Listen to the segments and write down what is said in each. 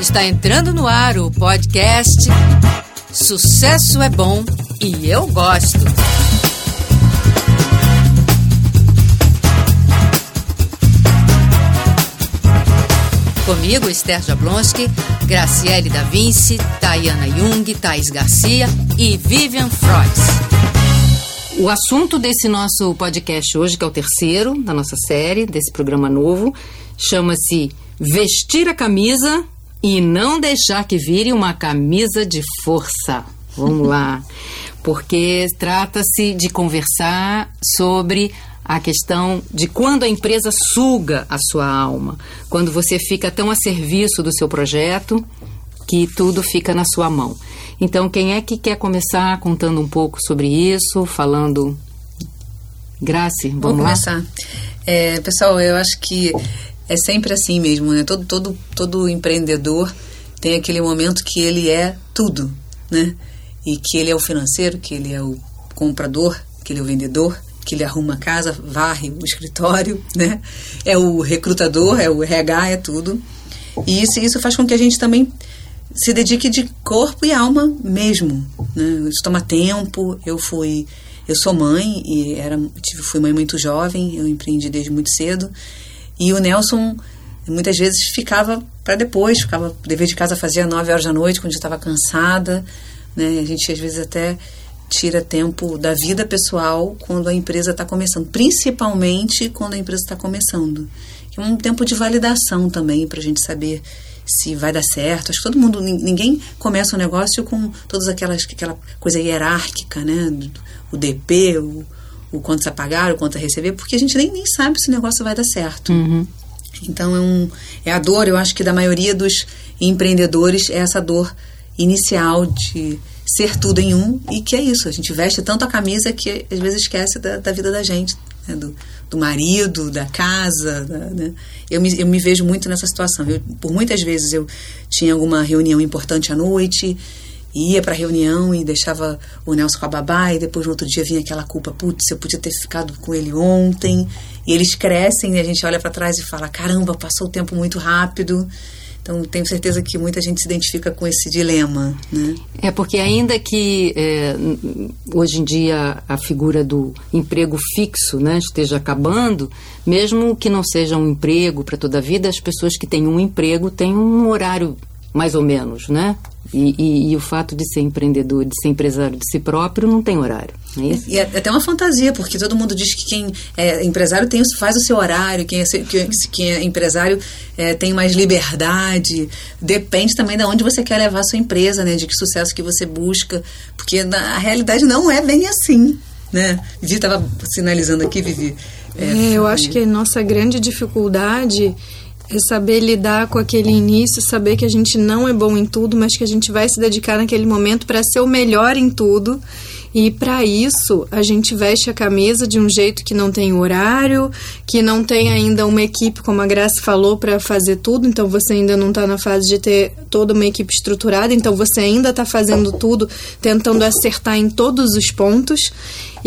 Está entrando no ar o podcast Sucesso é Bom e Eu Gosto. Comigo, Esther Jablonski, Graciele Da Vinci, Tayana Jung, Thais Garcia e Vivian Freud. O assunto desse nosso podcast hoje, que é o terceiro da nossa série, desse programa novo, chama-se Vestir a Camisa e não deixar que vire uma camisa de força. Vamos lá. Porque trata-se de conversar sobre a questão de quando a empresa suga a sua alma, quando você fica tão a serviço do seu projeto que tudo fica na sua mão. Então, quem é que quer começar contando um pouco sobre isso, falando. Grace, vamos Vou lá? começar. É, pessoal, eu acho que é sempre assim mesmo, né? Todo, todo, todo empreendedor tem aquele momento que ele é tudo, né? E que ele é o financeiro, que ele é o comprador, que ele é o vendedor, que ele arruma a casa, varre o escritório, né? É o recrutador, é o RH, é tudo. E isso, isso faz com que a gente também se dedique de corpo e alma mesmo, né? Isso toma tempo. Eu fui, eu sou mãe e era, tive, fui mãe muito jovem. Eu empreendi desde muito cedo. E o Nelson muitas vezes ficava para depois, ficava dever de casa fazia nove horas da noite quando estava cansada, né? A gente às vezes até tira tempo da vida pessoal quando a empresa está começando, principalmente quando a empresa está começando. É um tempo de validação também para a gente saber se vai dar certo. Acho que todo mundo, ninguém começa um negócio com todas aquelas aquela coisa hierárquica, né? O DP, o, o quanto a pagar, o quanto a receber, porque a gente nem, nem sabe se o negócio vai dar certo. Uhum. Então é, um, é a dor, eu acho que da maioria dos empreendedores é essa dor inicial de ser tudo em um e que é isso, a gente veste tanto a camisa que às vezes esquece da, da vida da gente, né? do, do marido, da casa, da, né? eu, me, eu me vejo muito nessa situação. Eu, por muitas vezes eu tinha alguma reunião importante à noite, ia para a reunião e deixava o Nelson com a babá e depois no outro dia vinha aquela culpa, putz, eu podia ter ficado com ele ontem. E eles crescem e a gente olha para trás e fala, caramba, passou o tempo muito rápido. Então, tenho certeza que muita gente se identifica com esse dilema, né? É porque ainda que é, hoje em dia a figura do emprego fixo né, esteja acabando, mesmo que não seja um emprego para toda a vida, as pessoas que têm um emprego têm um horário mais ou menos, né? E, e, e, o fato de ser empreendedor, de ser empresário de si próprio, não tem horário. Não é isso? E é até uma fantasia, porque todo mundo diz que quem é empresário tem, faz o seu horário, quem é, quem é empresário é, tem mais liberdade. Depende também de onde você quer levar a sua empresa, né? De que sucesso que você busca. Porque na, a realidade não é bem assim, né? Vivi estava sinalizando aqui, Vivi. É, eu acho que a nossa grande dificuldade é saber lidar com aquele início, saber que a gente não é bom em tudo, mas que a gente vai se dedicar naquele momento para ser o melhor em tudo. E para isso, a gente veste a camisa de um jeito que não tem horário, que não tem ainda uma equipe, como a Graça falou, para fazer tudo. Então você ainda não está na fase de ter toda uma equipe estruturada. Então você ainda está fazendo tudo, tentando acertar em todos os pontos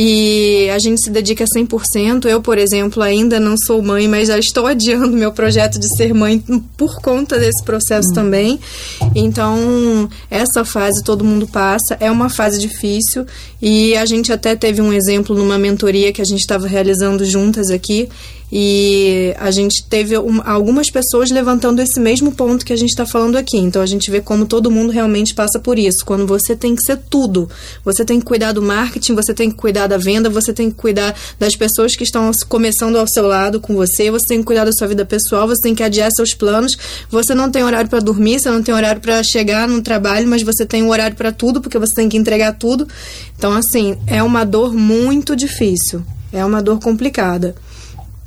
e a gente se dedica 100%. Eu, por exemplo, ainda não sou mãe, mas já estou adiando meu projeto de ser mãe por conta desse processo hum. também. Então, essa fase todo mundo passa, é uma fase difícil e a gente até teve um exemplo numa mentoria que a gente estava realizando juntas aqui e a gente teve um, algumas pessoas levantando esse mesmo ponto que a gente está falando aqui. Então a gente vê como todo mundo realmente passa por isso. Quando você tem que ser tudo. Você tem que cuidar do marketing, você tem que cuidar da venda, você tem que cuidar das pessoas que estão começando ao seu lado com você, você tem que cuidar da sua vida pessoal, você tem que adiar seus planos. Você não tem horário para dormir, você não tem horário para chegar no trabalho, mas você tem um horário para tudo, porque você tem que entregar tudo. Então, assim, é uma dor muito difícil. É uma dor complicada.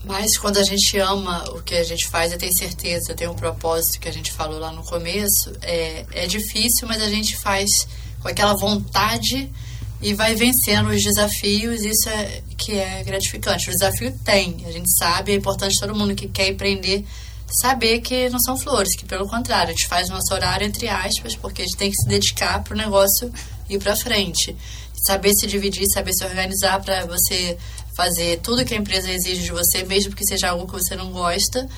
Mas quando a gente ama o que a gente faz e tem certeza, tem um propósito que a gente falou lá no começo, é, é difícil, mas a gente faz com aquela vontade e vai vencendo os desafios, isso é que é gratificante. O desafio tem, a gente sabe, é importante todo mundo que quer empreender saber que não são flores, que pelo contrário, a gente faz o nosso horário entre aspas, porque a gente tem que se dedicar para o negócio ir para frente. Saber se dividir, saber se organizar para você fazer tudo que a empresa exige de você, mesmo que seja algo que você não gosta,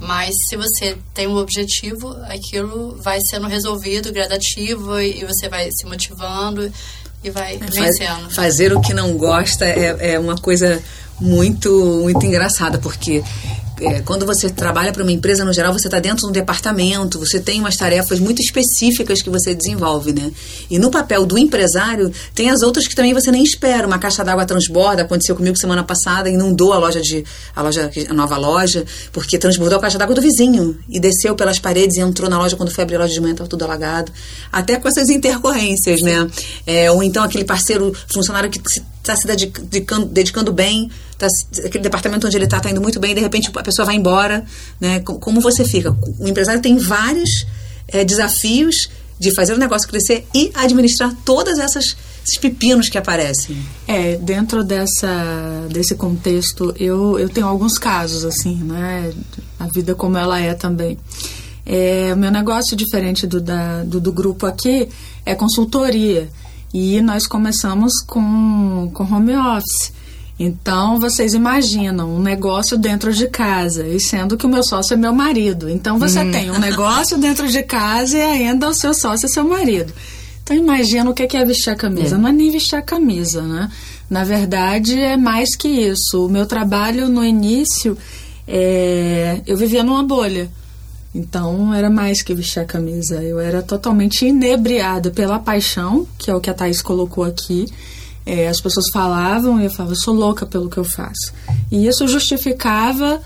Mas se você tem um objetivo, aquilo vai sendo resolvido gradativo e, você vai se motivando e vai vencendo. Fazer o que não gosta é, é uma coisa muito, muito engraçada, porque é, quando você trabalha para uma empresa, no geral, você está dentro de um departamento, você tem umas tarefas muito específicas que você desenvolve, né? E no papel do empresário, tem as outras que também você nem espera. Uma caixa d'água transborda, aconteceu comigo semana passada, inundou a loja de a loja, a nova loja, porque transbordou a caixa d'água do vizinho e desceu pelas paredes e entrou na loja quando foi abrir a loja de manhã, estava tudo alagado. Até com essas intercorrências, né? É, ou então aquele parceiro, funcionário que está se dedicando, dedicando bem, tá, aquele departamento onde ele está está indo muito bem, de repente a pessoa vai embora, né? Como você fica? O empresário tem vários é, desafios de fazer o negócio crescer e administrar todas essas esses pepinos que aparecem. É, dentro dessa desse contexto, eu, eu tenho alguns casos assim, né? A vida como ela é também. É, o meu negócio diferente do, da, do, do grupo aqui é consultoria. E nós começamos com, com home office. Então, vocês imaginam um negócio dentro de casa, e sendo que o meu sócio é meu marido. Então, você hum. tem um negócio dentro de casa e ainda o seu sócio é seu marido. Então, imagina o que é vestir a camisa. É. Não é nem vestir a camisa, né? Na verdade, é mais que isso. O meu trabalho no início, é... eu vivia numa bolha. Então era mais que vestir a camisa. Eu era totalmente inebriada pela paixão, que é o que a Thaís colocou aqui. É, as pessoas falavam e eu falava, sou louca pelo que eu faço. E isso justificava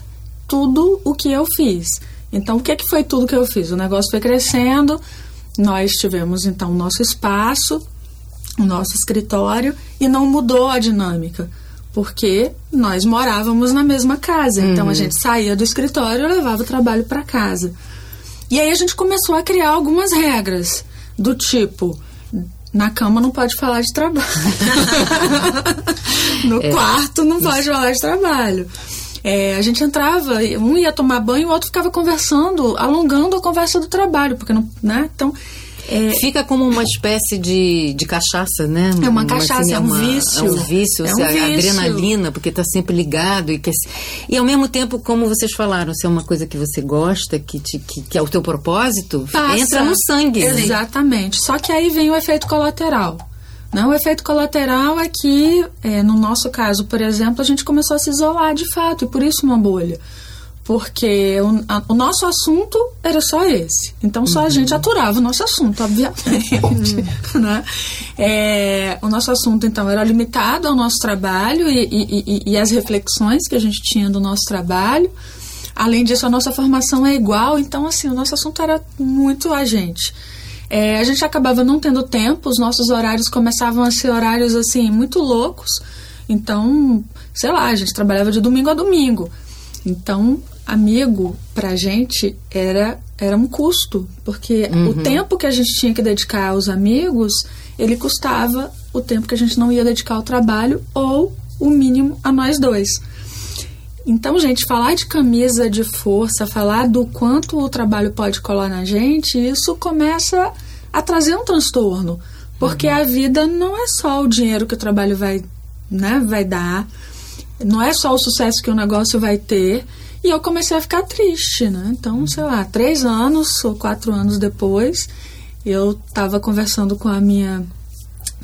tudo o que eu fiz. Então, o que, que foi tudo que eu fiz? O negócio foi crescendo, nós tivemos então o nosso espaço, o nosso escritório, e não mudou a dinâmica porque nós morávamos na mesma casa. Então Uhum. a gente saía do escritório e levava o trabalho para casa. E aí a gente começou a criar algumas regras do tipo na cama não pode falar de trabalho. no É. quarto não pode falar de trabalho. É, a gente entrava, um ia tomar banho, o outro ficava conversando, alongando a conversa do trabalho, porque não, né? Então, é, Fica como uma espécie de, de cachaça, né? É uma cachaça, é um uma- vício. É um vício, É um você- a vício. adrenalina, porque está sempre ligado. E, quer, e ao mesmo tempo, como vocês falaram, se é uma coisa que você gosta, que, te- que, que é o teu propósito, passa. entra no sangue. né? Exatamente. Só que aí vem o efeito colateral. Né? O efeito colateral é que, é, no nosso caso, por exemplo, a gente começou a se isolar de fato, e por isso uma bolha. Porque o, a- o nosso assunto era só esse. Então só a gente aturava o nosso assunto, obviamente. né? É, o nosso assunto, então, era limitado ao nosso trabalho e, e, e, e as reflexões que a gente tinha do nosso trabalho. Além disso, a nossa formação é igual, então, assim, o nosso assunto era muito a gente. É, a gente acabava não tendo tempo, os nossos horários começavam a ser horários, assim, muito loucos. Então, sei lá, a gente trabalhava de domingo a domingo. Então, amigo, pra gente, era, era um custo, porque o tempo que a gente tinha que dedicar aos amigos, ele custava o tempo que a gente não ia dedicar ao trabalho, ou o mínimo a nós dois. Então, gente, falar de camisa de força, falar do quanto o trabalho pode colar na gente, isso começa a trazer um transtorno. Porque a vida não é só o dinheiro que o trabalho vai, né, vai dar, não é só o sucesso que o negócio vai ter. E eu comecei a ficar triste, né? Então, sei lá, três anos ou quatro anos depois, eu estava conversando com a minha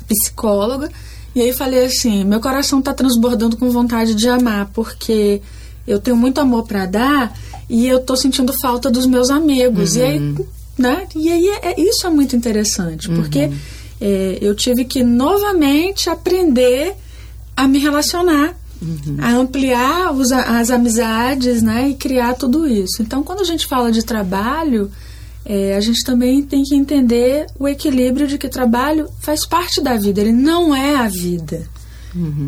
psicóloga e aí falei assim, meu coração tá transbordando com vontade de amar, porque eu tenho muito amor para dar e eu tô sentindo falta dos meus amigos. E aí, né? E aí é, é- isso é muito interessante, porque é, eu tive que novamente aprender a me relacionar, a ampliar os, as amizades, né? E criar tudo isso. Então, quando a gente fala de trabalho, é, a gente também tem que entender o equilíbrio de que trabalho faz parte da vida, ele não é a vida.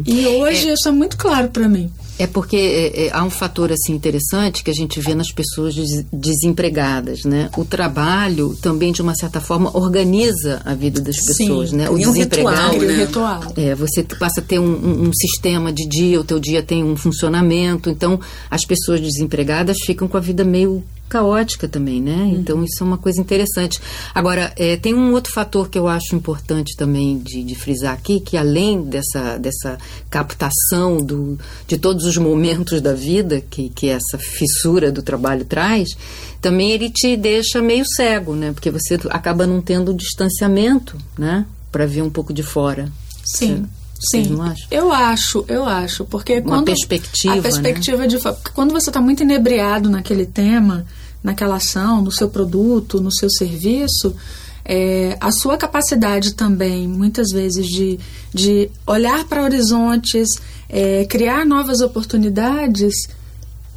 E hoje isso é muito claro para mim. É porque é, é, há um fator assim interessante que a gente vê nas pessoas des- desempregadas, né? O trabalho também de uma certa forma organiza a vida das pessoas, né? O cria um desempregado, ritual, né? ritual. É, você passa a ter um, um- um sistema de dia, o teu dia tem um funcionamento, então as pessoas desempregadas ficam com a vida meio caótica também, né? Uhum. Então isso é uma coisa interessante. Agora, é, tem um outro fator que eu acho importante também de, de, frisar aqui, que além dessa, dessa captação do, de todos os momentos da vida que, que essa fissura do trabalho traz, também ele te deixa meio cego, né? Porque você acaba não tendo distanciamento, né? Para ver um pouco de fora. Sim. Sim, eu acho, eu acho, porque uma quando perspectiva, a perspectiva né? de quando você está muito inebriado naquele tema, naquela ação, no seu produto, no seu serviço, é, a sua capacidade também, muitas vezes, de, de olhar para horizontes, é, criar novas oportunidades,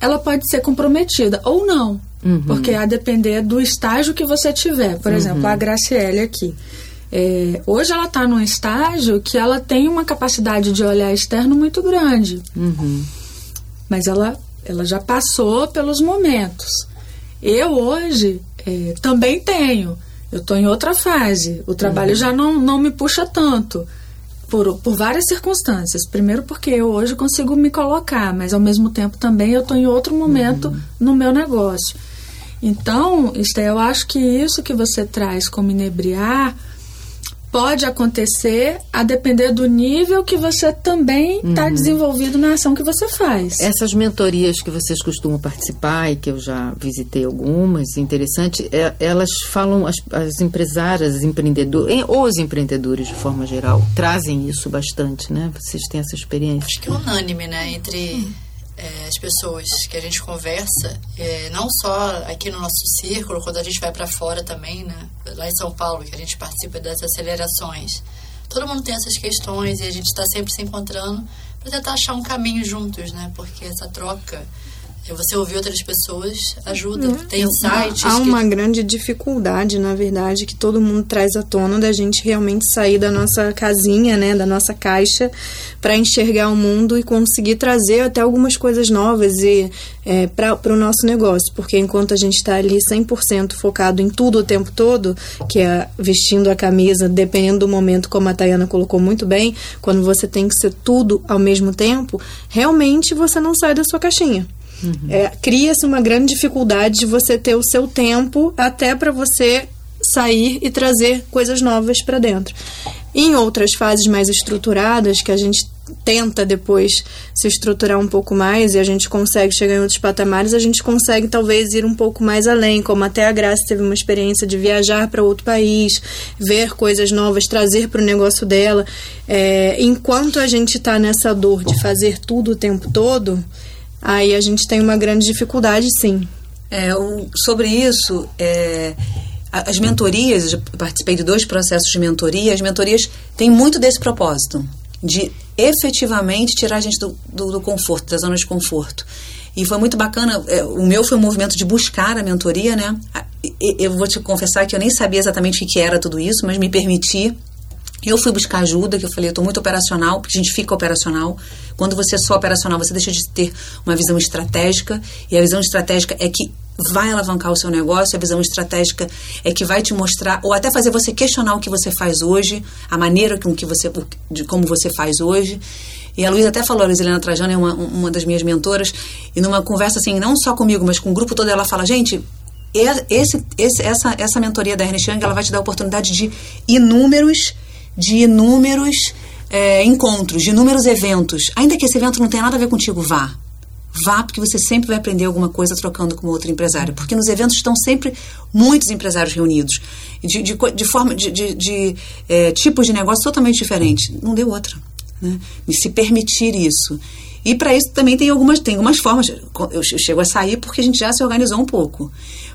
ela pode ser comprometida ou não, uhum. porque a depender do estágio que você tiver. Por uhum. exemplo, a Graciele aqui. É, hoje ela está num estágio que ela tem uma capacidade de olhar externo muito grande. Uhum. Mas ela, ela já passou pelos momentos. Eu hoje é, também tenho. Eu estou em outra fase. O trabalho uhum. já não, não me puxa tanto. Por, por várias circunstâncias. Primeiro porque eu hoje consigo me colocar, mas ao mesmo tempo também eu estou em outro momento uhum. no meu negócio. Então, Esté, eu acho que isso que você traz como inebriar pode acontecer a depender do nível que você também está uhum. desenvolvido na ação que você faz. Essas mentorias que vocês costumam participar e que eu já visitei algumas, interessante, é, elas falam, as, as empresárias, as empreendedores, ou os empreendedores de forma geral, trazem isso bastante, né? Vocês têm essa experiência? Acho que é unânime, né? Entre é, as pessoas que a gente conversa, é, não só aqui no nosso círculo, quando a gente vai para fora também, né? lá em São Paulo, que a gente participa das acelerações. Todo mundo tem essas questões e a gente está sempre se encontrando para tentar achar um caminho juntos, né? Porque essa troca você ouvir outras pessoas ajuda. Uhum. Tem insights. Há uma que... grande dificuldade, na verdade, que todo mundo traz à tona da gente realmente sair da nossa casinha, né, da nossa caixa, para enxergar o mundo e conseguir trazer até algumas coisas novas e é, para o nosso negócio. Porque enquanto a gente está ali 100% focado em tudo o tempo todo, que é vestindo a camisa, dependendo do momento, como a Tayana colocou muito bem, quando você tem que ser tudo ao mesmo tempo, realmente você não sai da sua caixinha. Uhum. É, Cria-se uma grande dificuldade de você ter o seu tempo até para você sair e trazer coisas novas para dentro. Em outras fases mais estruturadas, que a gente tenta depois se estruturar um pouco mais e a gente consegue chegar em outros patamares, a gente consegue talvez ir um pouco mais além, como até a Graça teve uma experiência de viajar para outro país, ver coisas novas, trazer para o negócio dela. É, enquanto a gente está nessa dor de fazer tudo o tempo todo, aí a gente tem uma grande dificuldade, sim. É, sobre isso, é, as mentorias, eu participei de dois processos de mentoria, as mentorias têm muito desse propósito, de efetivamente tirar a gente do, do, do conforto, da zona de conforto. E foi muito bacana, é, o meu foi um movimento de buscar a mentoria, né? Eu vou te confessar que eu nem sabia exatamente o que era tudo isso, mas me permiti eu fui buscar ajuda, que eu falei, eu estou muito operacional, porque a gente fica operacional. Quando você é só operacional, você deixa de ter uma visão estratégica, e a visão estratégica é que vai alavancar o seu negócio, a visão estratégica é que vai te mostrar, ou até fazer você questionar o que você faz hoje, a maneira com que você, de como você faz hoje. E a Luísa até falou, a Luísa Helena Trajano é uma, uma das minhas mentoras, e numa conversa assim, não só comigo, mas com o grupo todo, ela fala, gente, esse, esse, essa, essa mentoria da Ernest Young, ela vai te dar a oportunidade de inúmeros de inúmeros é, encontros, de inúmeros eventos. Ainda que esse evento não tenha nada a ver contigo, vá. Vá, porque você sempre vai aprender alguma coisa trocando com outro empresário. Porque nos eventos estão sempre muitos empresários reunidos, de, de, de forma, de, de, de é, tipos de negócio totalmente diferentes. Não deu outra. Né? E se permitir isso. E para isso também tem algumas, tem algumas formas. Eu chego a sair porque a gente já se organizou um pouco.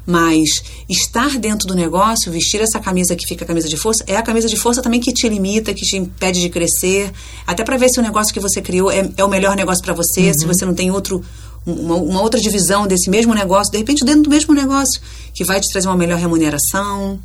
Mas estar dentro do negócio, vestir essa camisa que fica a camisa de força, é a camisa de força também que te limita, que te impede de crescer. Até para ver se o negócio que você criou é, é o melhor negócio para você, uhum. se você não tem outro uma, uma, outra divisão desse mesmo negócio, de repente dentro do mesmo negócio, que vai te trazer uma melhor remuneração,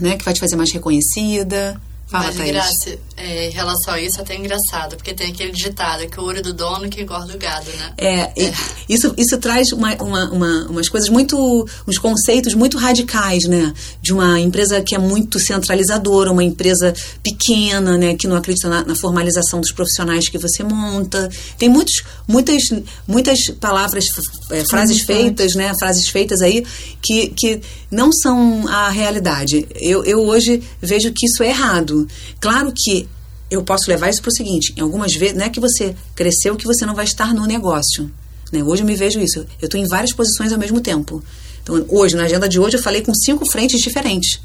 né, que vai te fazer mais reconhecida Fala, Mas, Thaís. Graça, é, em relação a isso, é até engraçado, porque tem aquele ditado que o ouro do dono que engorda o gado, né? É, e isso, isso traz uma, uma, uma- umas coisas muito. uns conceitos muito radicais, né? De uma empresa que é muito centralizadora, uma empresa pequena, né? Que não acredita na, na formalização dos profissionais que você monta. Tem muitos, muitas, muitas palavras, é, frases feitas, né? Frases feitas aí que, que não são a realidade. Eu, eu hoje vejo que isso é errado. Claro que eu posso levar isso para o seguinte: em algumas vezes, não é que você cresceu que você não vai estar no negócio. Né? Hoje eu me vejo isso. Eu estou em várias posições ao mesmo tempo. Então, hoje, na agenda de hoje, eu falei com cinco frentes diferentes.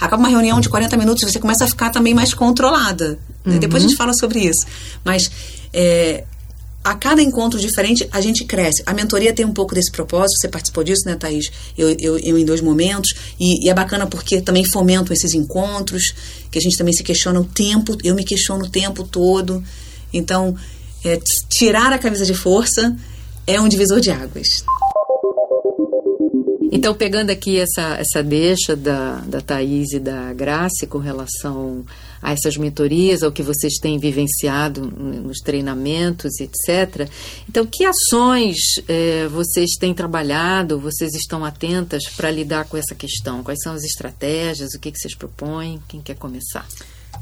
Acaba uma reunião de 40 minutos e você começa a ficar também mais controlada. né? Depois a gente fala sobre isso. Mas é, a cada encontro diferente, a gente cresce. A mentoria tem um pouco desse propósito, você participou disso, né, Thaís? Eu, eu, eu em dois momentos. E, e é bacana porque também fomento esses encontros, que a gente também se questiona o tempo, eu me questiono o tempo todo. Então, é, tirar a camisa de força é um divisor de águas. Então, pegando aqui essa, essa deixa da, da Thaís e da Grace com relação a essas mentorias, ao que vocês têm vivenciado nos treinamentos, etc. Então, que ações eh, vocês têm trabalhado, vocês estão atentas para lidar com essa questão? Quais são as estratégias? O que, que vocês propõem? Quem quer começar?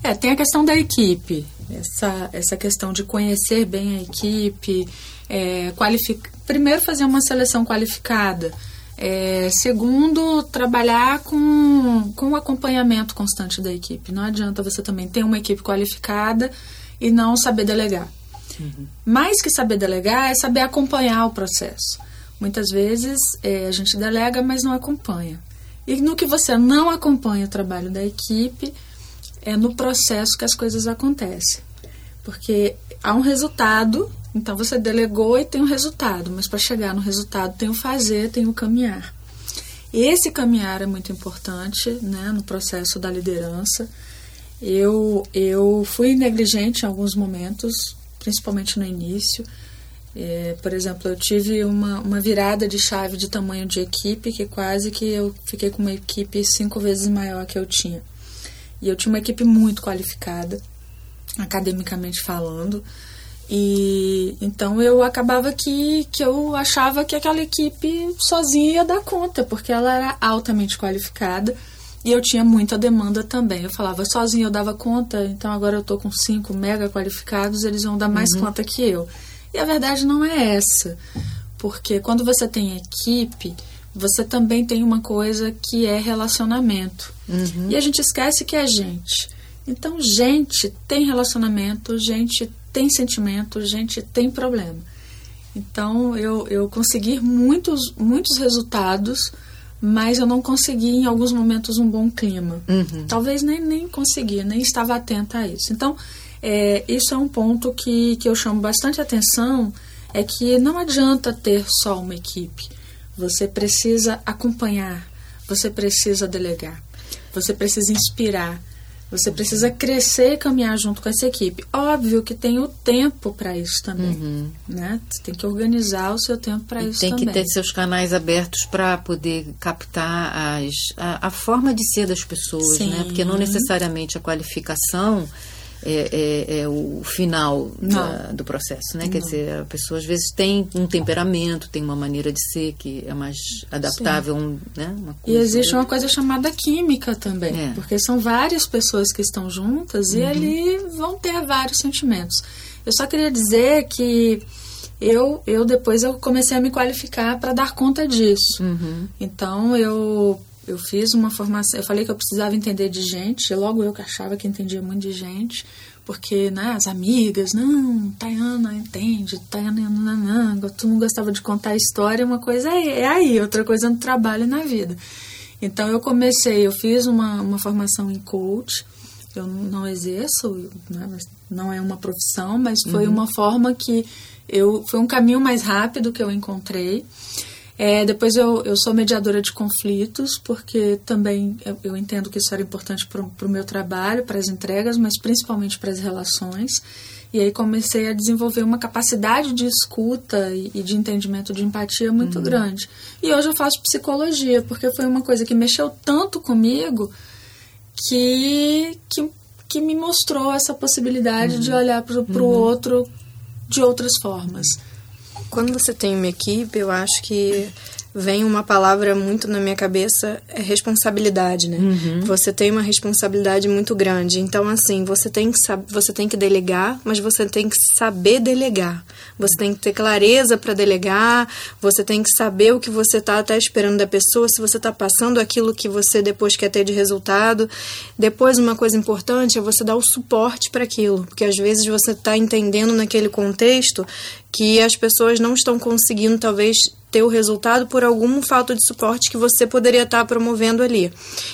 É, tem a questão da equipe, essa, essa questão de conhecer bem a equipe, é, qualific... primeiro fazer uma seleção qualificada, é, segundo, trabalhar com, com o acompanhamento constante da equipe. Não adianta você também ter uma equipe qualificada e não saber delegar. Mais que saber delegar é saber acompanhar o processo. Muitas vezes é, a gente delega, mas não acompanha. E no que você não acompanha o trabalho da equipe, é no processo que as coisas acontecem. Porque há um resultado, então você delegou e tem um resultado, mas para chegar no resultado tem o fazer, tem o caminhar. Esse caminhar é muito importante né, no processo da liderança. Eu, eu fui negligente em alguns momentos, principalmente no início. É, por exemplo, eu tive uma, uma virada de chave de tamanho de equipe que quase que eu fiquei com uma equipe cinco vezes maior que eu tinha. E eu tinha uma equipe muito qualificada, academicamente falando. E então eu acabava que, que eu achava que aquela equipe sozinha ia dar conta, porque ela era altamente qualificada e eu tinha muita demanda também. Eu falava, sozinha eu dava conta, então agora eu tô com cinco mega qualificados, eles vão dar mais conta que eu. E a verdade não é essa, porque quando você tem equipe, você também tem uma coisa que é relacionamento. E a gente esquece que é gente. Então, gente tem relacionamento, gente tem sentimento, gente tem problema. Então, eu, eu consegui muitos, muitos resultados, mas eu não consegui, em alguns momentos, um bom clima. Talvez nem, nem consegui, nem estava atenta a isso. Então, é, isso é um ponto que, que eu chamo bastante atenção, é que não adianta ter só uma equipe. Você precisa acompanhar, você precisa delegar, você precisa inspirar, você precisa crescer e caminhar junto com essa equipe. Óbvio que tem o tempo para isso também, né? Você tem que organizar o seu tempo para isso tem também. que ter seus canais abertos para poder captar as, a, a forma de ser das pessoas, Sim. né? Porque não necessariamente a qualificação é, é- é o final da- do processo, né? Quer dizer, a pessoa às vezes tem um temperamento, tem uma maneira de ser que é mais adaptável, um, né? E existe ou uma coisa chamada química também, É. porque são várias pessoas que estão juntas e ali vão ter vários sentimentos. Eu só queria dizer que eu, eu depois eu comecei a me qualificar para dar conta disso. Então eu eu fiz uma formação, eu falei que eu precisava entender de gente, logo eu que achava que entendia muito de gente, porque né, as amigas, não, Tayana entende, Tayana nananã, todo mundo gostava de contar a história, uma coisa é, é aí, outra coisa é no trabalho e na vida. Então eu comecei, eu fiz uma, uma formação em coach, eu não exerço, né, não é uma profissão, mas foi uma forma que eu foi um caminho mais rápido que eu encontrei. É, depois eu, eu sou mediadora de conflitos, porque também eu, eu entendo que isso era importante para o meu trabalho, para as entregas, mas principalmente para as relações. E aí comecei a desenvolver uma capacidade de escuta e, e de entendimento de empatia muito grande. E hoje eu faço psicologia, porque foi uma coisa que mexeu tanto comigo que, que, que me mostrou essa possibilidade uhum. de olhar para o uhum. outro de outras formas. Quando você tem uma equipe, eu acho que vem uma palavra muito na minha cabeça, é responsabilidade, né? Uhum. Você tem uma responsabilidade muito grande. Então, assim, você tem que você tem que delegar, mas você tem que saber delegar. Você tem que ter clareza para delegar, você tem que saber o que você está até esperando da pessoa, se você está passando aquilo que você depois quer ter de resultado. Depois, uma coisa importante é você dar o suporte para aquilo, porque às vezes você está entendendo naquele contexto que as pessoas não estão conseguindo, talvez, ter o resultado por algum falta de suporte que você poderia estar promovendo ali.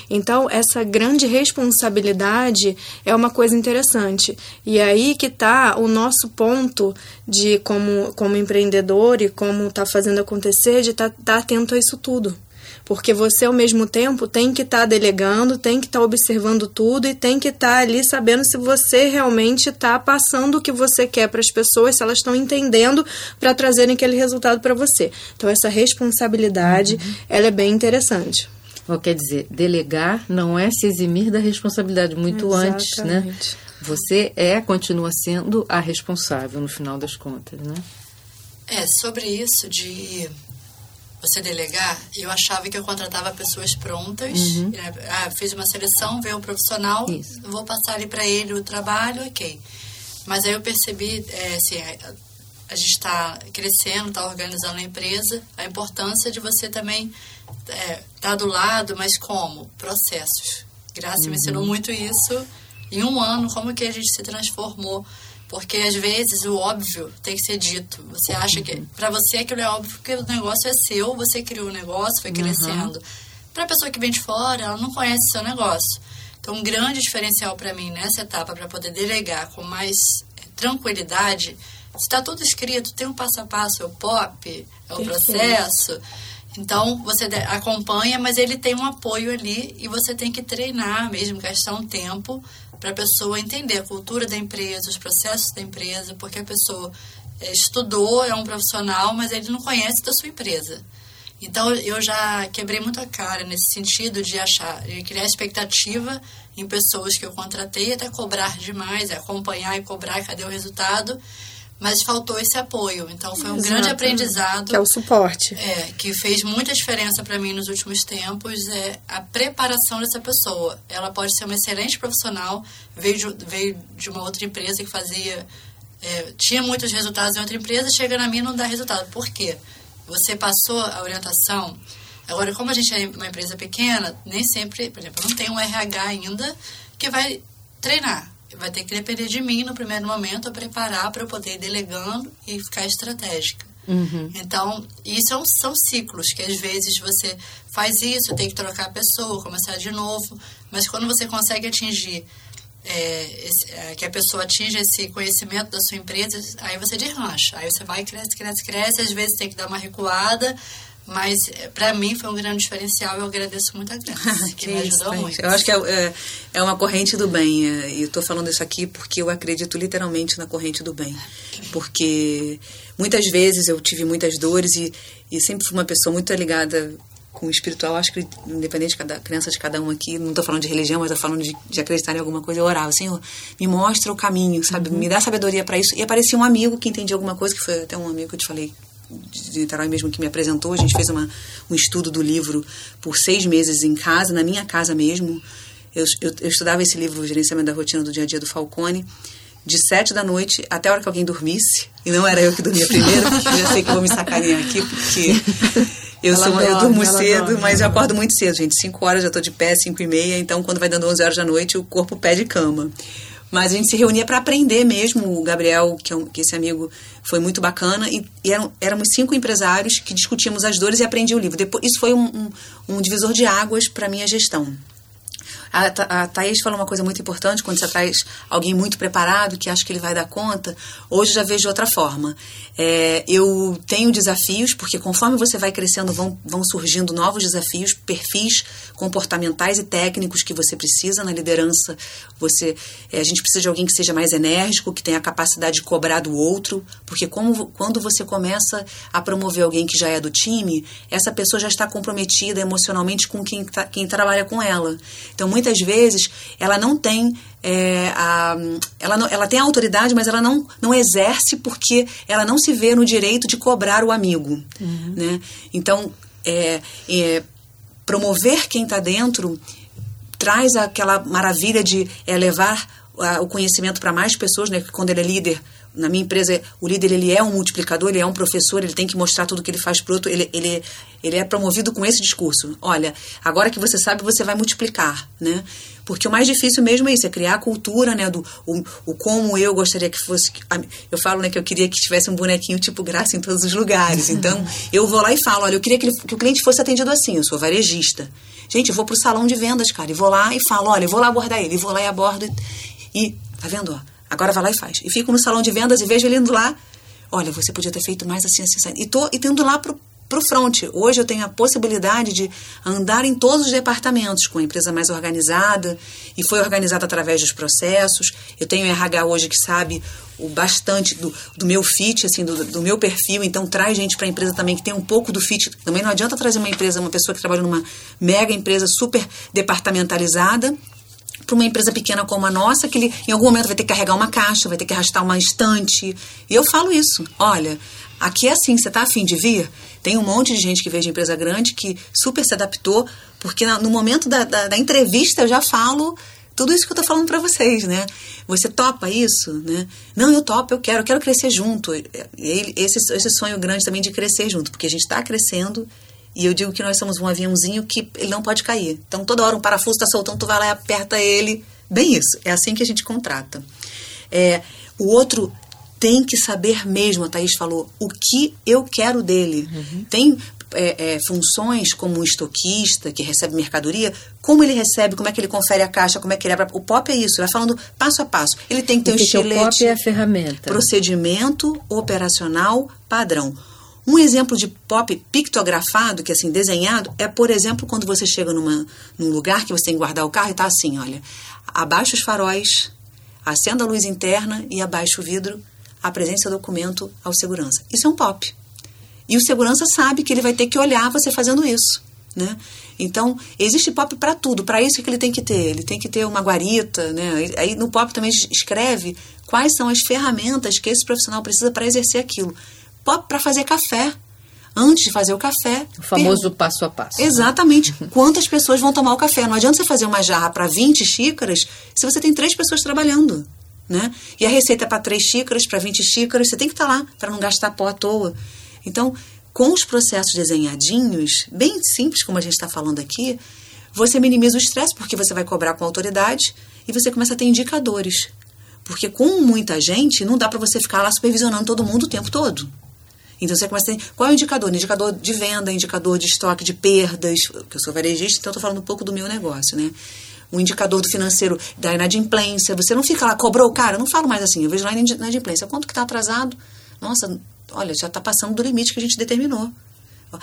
Então, essa grande responsabilidade é uma coisa interessante. E é aí que está o nosso ponto de como, como empreendedor e como está fazendo acontecer, de estar tá, tá atento a isso tudo. Porque você, ao mesmo tempo, tem que estar tá delegando, tem que estar tá observando tudo e tem que estar tá ali sabendo se você realmente está passando o que você quer para as pessoas, se elas estão entendendo para trazerem aquele resultado para você. Então, essa responsabilidade, uhum. ela é bem interessante. Bom, quer dizer, delegar não é se eximir da responsabilidade muito Exatamente. antes, né? Você é, continua sendo a responsável no final das contas, né? É, sobre isso de você delegar, eu achava que eu contratava pessoas prontas. Uhum. Né? Ah, fiz uma seleção, veio um profissional, Isso. vou passar ali para ele o trabalho, ok. Mas aí eu percebi, é, assim, a gente está crescendo, está organizando a empresa, a importância de você também estar é, tá do lado, mas como? Processos. Graça uhum. me ensinou muito isso. Em um ano, como que a gente se transformou porque às vezes o óbvio tem que ser dito. Você acha que. Para você aquilo é óbvio porque o negócio é seu, você criou o negócio, foi crescendo. Uhum. Para a pessoa que vem de fora, ela não conhece seu negócio. Então, um grande diferencial para mim nessa etapa, para poder delegar com mais é, tranquilidade, está tudo escrito, tem um passo a passo, é o POP, é o processo. Então, você acompanha, mas ele tem um apoio ali e você tem que treinar mesmo, gastar um tempo para a pessoa entender a cultura da empresa, os processos da empresa, porque a pessoa é, estudou, é um profissional, mas ele não conhece da sua empresa. Então eu já quebrei muito a cara nesse sentido de achar, de criar expectativa em pessoas que eu contratei, até cobrar demais, acompanhar e cobrar cadê o resultado mas faltou esse apoio. Então foi um Exato. grande aprendizado. Que é o suporte. É, que fez muita diferença para mim nos últimos tempos, é a preparação dessa pessoa. Ela pode ser uma excelente profissional, veio de, veio de uma outra empresa que fazia. É, tinha muitos resultados em outra empresa, chega na minha e não dá resultado. Por quê? Você passou a orientação. Agora, como a gente é uma empresa pequena, nem sempre, por exemplo, não tem um RH ainda que vai treinar vai ter que depender de mim no primeiro momento a preparar para eu poder ir delegando e ficar estratégica. Uhum. Então, isso são, são ciclos que às vezes você faz isso, tem que trocar a pessoa, começar de novo, mas quando você consegue atingir é, esse, é, que a pessoa atinja esse conhecimento da sua empresa, aí você deslancha, aí você vai, cresce, cresce, cresce, às vezes tem que dar uma recuada, mas eh, para mim foi um grande diferencial e eu agradeço muito a Graça, que, que me ajudou isso, muito. Eu acho que é, é, é uma corrente do bem. É, e eu estou falando isso aqui porque eu acredito literalmente na corrente do bem. Porque muitas vezes eu tive muitas dores e, e sempre fui uma pessoa muito ligada com o espiritual, acho que independente de cada crença de cada um aqui, não estou falando de religião, mas estou falando de, de, acreditar em alguma coisa, eu orava, Senhor, me mostra o caminho, sabe? Uhum. Me dá sabedoria para isso. E aparecia um amigo que entendia alguma coisa, que foi até um amigo que eu te falei de Niterói mesmo que me apresentou. A gente fez uma, um estudo do livro por seis meses em casa, na minha casa mesmo. Eu, eu, eu estudava esse livro, o Gerenciamento da Rotina do Dia a Dia do Falcone, de sete da noite até a hora que alguém dormisse. E não era eu que dormia primeiro, porque eu já sei que vou me sacanear aqui, porque eu, sou, dorme, eu durmo cedo, dorme, mas eu acordo muito cedo, gente. Cinco horas já estou de pé, cinco e meia. Então, quando vai dando onze horas da noite, o corpo pede cama. Mas a gente se reunia para aprender mesmo. O Gabriel, que, é um, que esse amigo foi muito bacana, e, e eram, éramos cinco empresários que discutíamos as dores e aprendiam o livro. Depois, isso foi um, um, um divisor de águas para minha gestão. A, a Thaís falou uma coisa muito importante, quando você traz alguém muito preparado, que acha que ele vai dar conta, hoje já vejo de outra forma. É, eu tenho desafios, porque conforme você vai crescendo, vão, vão surgindo novos desafios, perfis comportamentais e técnicos que você precisa na liderança. Você, é, a gente precisa de alguém que seja mais enérgico, que tenha a capacidade de cobrar do outro, porque como, quando você começa a promover alguém que já é do time, essa pessoa já está comprometida emocionalmente com quem, tá, quem trabalha com ela. Então, muitas vezes ela não tem é, a, ela, não, ela tem a autoridade, mas ela não, não exerce porque ela não se vê no direito de cobrar o amigo. Uhum. Né? Então, é, é, promover quem está dentro traz aquela maravilha de é, levar o conhecimento para mais pessoas, né? Quando ele é líder, na minha empresa, o líder ele é um multiplicador, ele é um professor, ele tem que mostrar tudo que ele faz para o outro. Ele, ele, ele é promovido com esse discurso. Olha, agora que você sabe, você vai multiplicar, né? Porque o mais difícil mesmo é isso, é criar a cultura, né? Do o, o como eu gostaria que fosse. Eu falo, né, que eu queria que tivesse um bonequinho tipo graça em todos os lugares. Então, eu vou lá e falo, olha, eu queria que, ele, que o cliente fosse atendido assim. Eu sou varejista. Gente, eu vou pro salão de vendas, cara, e vou lá e falo, olha, eu vou lá abordar ele, e vou lá e abordo. E, e tá vendo, ó? Agora vai lá e faz. E fico no salão de vendas e vejo ele indo lá. Olha, você podia ter feito mais assim, assim, assim. E tô e tendo lá pro, pro front. Hoje eu tenho a possibilidade de andar em todos os departamentos com a empresa mais organizada e foi organizada através dos processos. Eu tenho RH hoje que sabe o bastante do, do meu fit, assim, do, do meu perfil, então traz gente para a empresa também que tem um pouco do fit. Também não adianta trazer uma empresa, uma pessoa que trabalha numa mega empresa super departamentalizada para uma empresa pequena como a nossa, que ele em algum momento vai ter que carregar uma caixa, vai ter que arrastar uma estante. E eu falo isso. Olha, aqui é assim, você está afim de vir? Tem um monte de gente que veio de empresa grande que super se adaptou, porque no momento da, da, da entrevista eu já falo tudo isso que eu estou falando para vocês, né? Você topa isso, né? Não, eu topo, eu quero, eu quero crescer junto. Esse, esse sonho grande também de crescer junto, porque a gente está crescendo e eu digo que nós somos um aviãozinho que ele não pode cair. Então, toda hora um parafuso está soltando, tu vai lá e aperta ele. Bem isso, é assim que a gente contrata. É, o outro tem que saber mesmo, a Thaís falou, o que eu quero dele. Uhum. Tem é, é, funções como um estoquista que recebe mercadoria, como ele recebe, como é que ele confere a caixa, como é que ele abre. O POP é isso, vai falando passo a passo. Ele tem que ter o um estilete. o POP é a ferramenta. Procedimento operacional padrão. Um exemplo de pop pictografado, que é assim, desenhado, é, por exemplo, quando você chega numa, num lugar que você tem que guardar o carro e está assim, olha, abaixa os faróis, acenda a luz interna e abaixa o vidro, apresente seu documento ao segurança. Isso é um pop. E o segurança sabe que ele vai ter que olhar você fazendo isso, né? Então, existe pop para tudo. Para isso, o que ele tem que ter? Ele tem que ter uma guarita, né? Aí no pop também escreve quais são as ferramentas que esse profissional precisa para exercer aquilo para fazer café. Antes de fazer o café. O famoso per... passo a passo. Exatamente. Quantas pessoas vão tomar o café? Não adianta você fazer uma jarra para 20 xícaras se você tem três pessoas trabalhando. Né? E a receita é para três xícaras, para 20 xícaras, você tem que estar tá lá para não gastar pó à toa. Então, com os processos desenhadinhos, bem simples como a gente está falando aqui, você minimiza o estresse, porque você vai cobrar com autoridade e você começa a ter indicadores. Porque com muita gente, não dá para você ficar lá supervisionando todo mundo o tempo todo. Então você começa a ter, qual é o indicador? Indicador de venda, indicador de estoque de perdas, que eu sou varejista, então estou falando um pouco do meu negócio, né? O indicador do financeiro da inadimplência, você não fica lá, cobrou, cara, eu não falo mais assim, eu vejo lá na inadimplência, quanto que está atrasado? Nossa, olha, já está passando do limite que a gente determinou.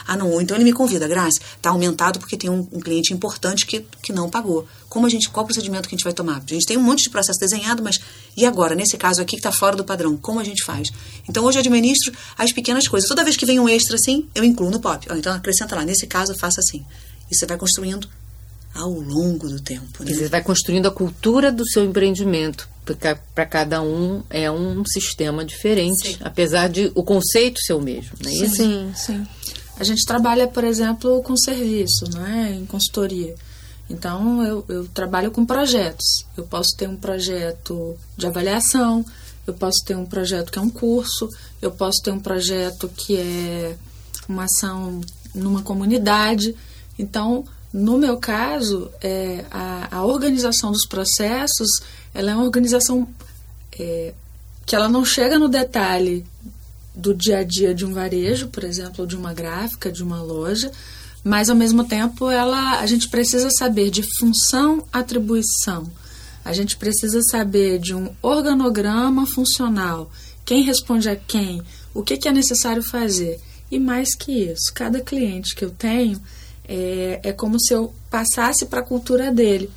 Ah, não, ou então ele me convida, Graça, está aumentado porque tem um, um, cliente importante que, que não pagou. Como a gente, qual o procedimento que a gente vai tomar? A gente tem um monte de processo desenhado, mas e agora, nesse caso aqui que está fora do padrão, como a gente faz? Então hoje eu administro as pequenas coisas. Toda vez que vem um extra assim, eu incluo no POP. então acrescenta lá, nesse caso faça assim. E você vai construindo ao longo do tempo. Né? Você vai construindo a cultura do seu empreendimento. Para cada um é um sistema diferente, sim. apesar de o conceito ser o mesmo, não é sim, isso? Sim, sim. A gente trabalha, por exemplo, com serviço, não é? em consultoria. Então, eu, eu trabalho com projetos. Eu posso ter um projeto de avaliação, eu posso ter um projeto que é um curso, eu posso ter um projeto que é uma ação numa comunidade. Então, no meu caso, é, a, a organização dos processos ela é uma organização é, que ela não chega no detalhe do dia a dia de um varejo, por exemplo, de uma gráfica, de uma loja, mas ao mesmo tempo ela, a gente precisa saber de função, atribuição. A gente precisa saber de um organograma funcional, quem responde a quem, o que, que é necessário fazer. E mais que isso, cada cliente que eu tenho é, é como se eu passasse para a cultura dele.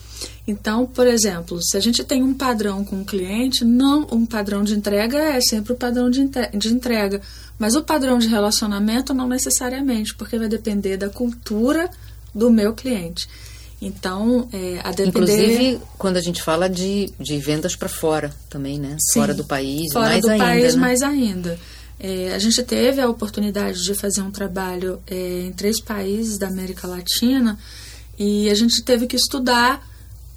Então, por exemplo, se a gente tem um padrão com o um cliente, não um padrão de entrega é sempre o padrão de, de entrega, mas o padrão de relacionamento não necessariamente, porque vai depender da cultura do meu cliente. Então, é, a depender... Inclusive, quando a gente fala de, de vendas para fora também, né? Sim, fora do país, fora mais do ainda. país, né? mais ainda. É, a gente teve a oportunidade de fazer um trabalho é, em três países da América Latina e a gente teve que estudar,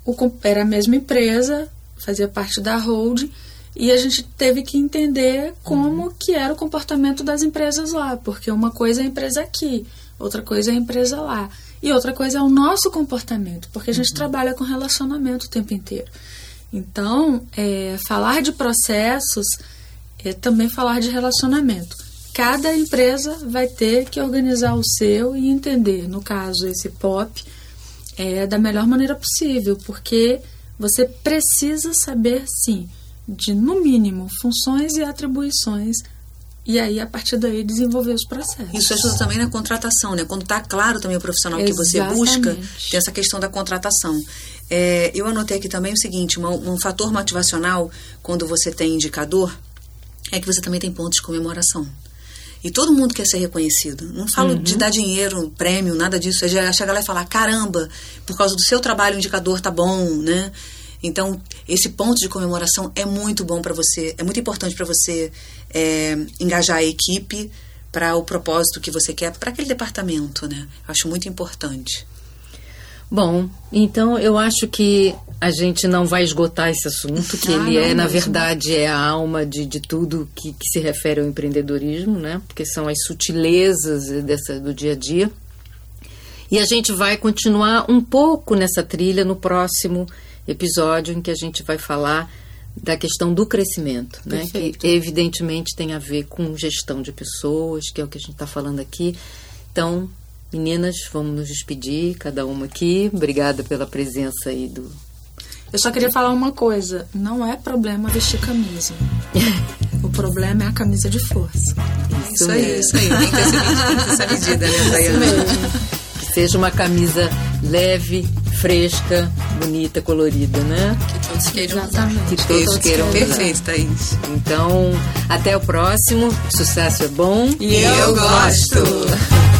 o, era a mesma empresa, fazia parte da holding, e a gente teve que entender como que era o comportamento das empresas lá, porque uma coisa é a empresa aqui, outra coisa é a empresa lá, e outra coisa é o nosso comportamento, porque a gente trabalha com relacionamento o tempo inteiro. Então, é, falar de processos é também falar de relacionamento. Cada empresa vai ter que organizar o seu e entender, no caso esse POP, é, da melhor maneira possível, porque você precisa saber, sim, de no mínimo funções e atribuições, e aí a partir daí desenvolver os processos. Isso ajuda também na contratação, né? Quando está claro também o profissional que você busca, Exatamente. tem essa questão da contratação. É, eu anotei aqui também o seguinte: uma- um fator motivacional, quando você tem indicador, é que você também tem pontos de comemoração. E todo mundo quer ser reconhecido. Não falo de dar dinheiro, prêmio, nada disso. É já chegar lá e falar: caramba, por causa do seu trabalho o indicador tá bom, né? Então, esse ponto de comemoração é muito bom para você, é muito importante para você é, engajar a equipe para o propósito que você quer, para aquele departamento, né? Acho muito importante. Bom, então eu acho que a gente não vai esgotar esse assunto, que Ah, ele é, na mesmo. verdade, é a alma de, de tudo que, que se refere ao empreendedorismo, né? Porque são as sutilezas dessa, do dia a dia. E a gente vai continuar um pouco nessa trilha no próximo episódio, em que a gente vai falar da questão do crescimento, né? Perfeito. Que evidentemente tem a ver com gestão de pessoas, que é o que a gente está falando aqui. Então, meninas, vamos nos despedir, cada uma aqui. Obrigada pela presença aí do. Eu só queria falar uma coisa: não é problema vestir camisa. o problema é a camisa de força. Isso aí, isso aí. Tem que essa medida, tem que ter essa medida né, Dayana? Que seja uma camisa leve, fresca, bonita, colorida, né? Que todos queiram usar. Exatamente. Que todos queiram usar. Perfeito, Thaís. Então, até o próximo. Sucesso é bom. E eu gosto.